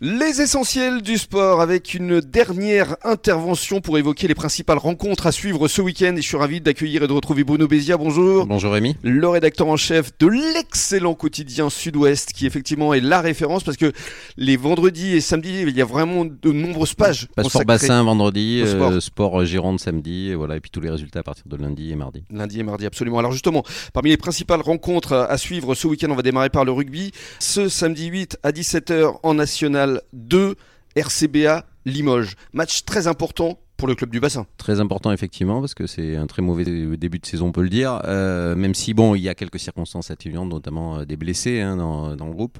Les essentiels du sport avec une dernière intervention pour évoquer les principales rencontres à suivre ce week-end. Et je suis ravi d'accueillir et de retrouver Bruno Bézia. Bonjour. Bonjour Rémi. Le rédacteur en chef de l'excellent quotidien Sud-Ouest qui effectivement est la référence parce que les vendredis et samedis, il y a vraiment de nombreuses pages. Pas sport bassin vendredi, sport. euh, sport euh, Gironde samedi, et voilà, et puis tous les résultats à partir de lundi et mardi. Lundi et mardi, absolument. Alors justement, parmi les principales rencontres à suivre ce week-end, on va démarrer par le rugby. Ce samedi 8 à 17h en National 2, RCBA Limoges. Match très important pour le club du bassin. Très important effectivement parce que c'est un très mauvais début de saison, on peut le dire. Euh, même si bon, il y a quelques circonstances atténuantes, notamment euh, des blessés hein, dans, dans le groupe.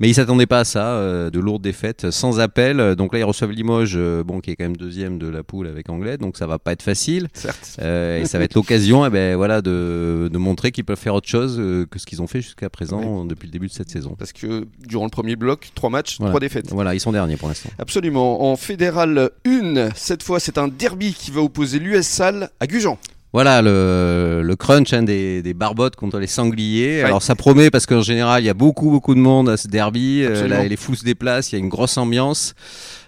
Mais ils s'attendaient pas à ça, euh, de lourdes défaites sans appel. Donc là, ils reçoivent Limoges, bon, qui est quand même deuxième de la poule avec Anglais, donc ça va pas être facile. Certes. Et ça va être l'occasion, eh ben voilà, de, de montrer qu'ils peuvent faire autre chose que ce qu'ils ont fait jusqu'à présent depuis le début de cette saison. Parce que durant le premier bloc, trois matchs, Voilà. trois défaites. Voilà, ils sont derniers pour l'instant. Absolument. En fédéral 1, cette fois, c'est un derby qui va opposer l'US Salle à Gujan. Voilà le, le crunch hein, des, des barbottes contre les sangliers. Ouais. Alors ça promet parce qu'en général il y a beaucoup beaucoup de monde à ce derby. Euh, là, les fous se déplacent, il y a une grosse ambiance.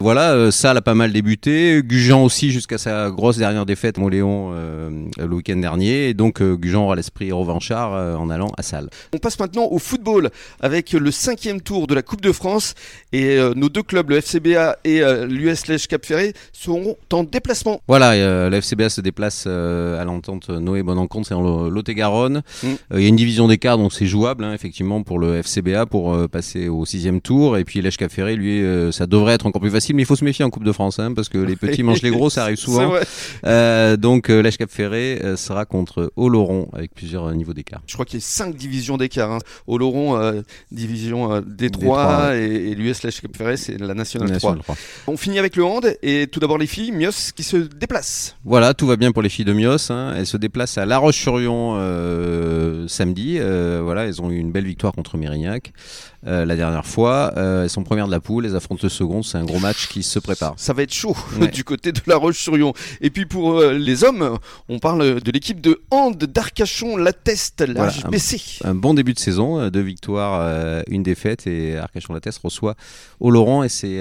Voilà, euh, Salle a pas mal débuté. Gujan aussi jusqu'à sa grosse dernière défaite Moléon euh, le week-end dernier. Et donc euh, Gujan aura l'esprit revanchard en allant à Salle. On passe maintenant au football avec le cinquième tour de la Coupe de France et nos deux clubs, le FCBA et l'US Lège Cap Ferré, seront en déplacement. Voilà, la FCBA se déplace à l'entente Noé Bonencontre, c'est en Lo- Lot-et-Garonne. Mm. Euh, Il y a une division d'écart, donc c'est jouable, hein, effectivement, pour le FCBA pour euh, passer au sixième tour. Et puis l'Èche Ferré, lui, euh, ça devrait être encore plus facile, mais il faut se méfier en Coupe de France, hein, parce que les petits mangent les gros, ça arrive souvent. donc l'Èche Ferré sera contre Oloron avec plusieurs niveaux d'écart. Je crois qu'il y a cinq divisions d'écart. Hein. Oloron, division euh, D3, D3, et, et l'US Lège Cap Ferré, c'est la Nationale 3. National 3. On finit avec le hand et tout d'abord les filles, Mios qui se déplacent. Voilà, tout va bien pour les filles de Mios. hein. Elles se déplacent à La Roche-sur-Yon euh, samedi. Euh, voilà, elles ont eu une belle victoire contre Mérignac euh, la dernière fois. Elles sont premières de la poule. Elles affrontent le second. C'est un gros match qui se prépare. Ça va être chaud Ouais. du côté de la Roche-sur-Yon. Et puis pour les hommes, on parle de l'équipe de hand d'Arcachon, la Teste, Voilà, un- bon début de saison, deux victoires, une défaite et Arcachon-la-Teste reçoit Oloron et c'est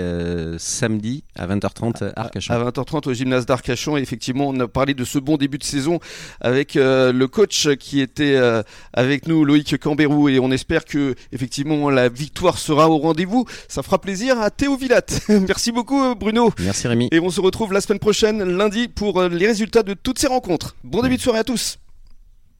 samedi à 20h30 à Arcachon. À 20h30 au gymnase d'Arcachon. Et effectivement, on a parlé de ce bon début de saison avec euh, le coach qui était euh, avec nous, Loïc Cambérou. Et on espère que effectivement la victoire sera au rendez-vous. Ça fera plaisir à Théo Villatte. Merci beaucoup, euh, Bruno. Merci Rémi. Et on se retrouve la semaine prochaine, lundi, pour les résultats de toutes ces rencontres. Bon début de soirée à tous.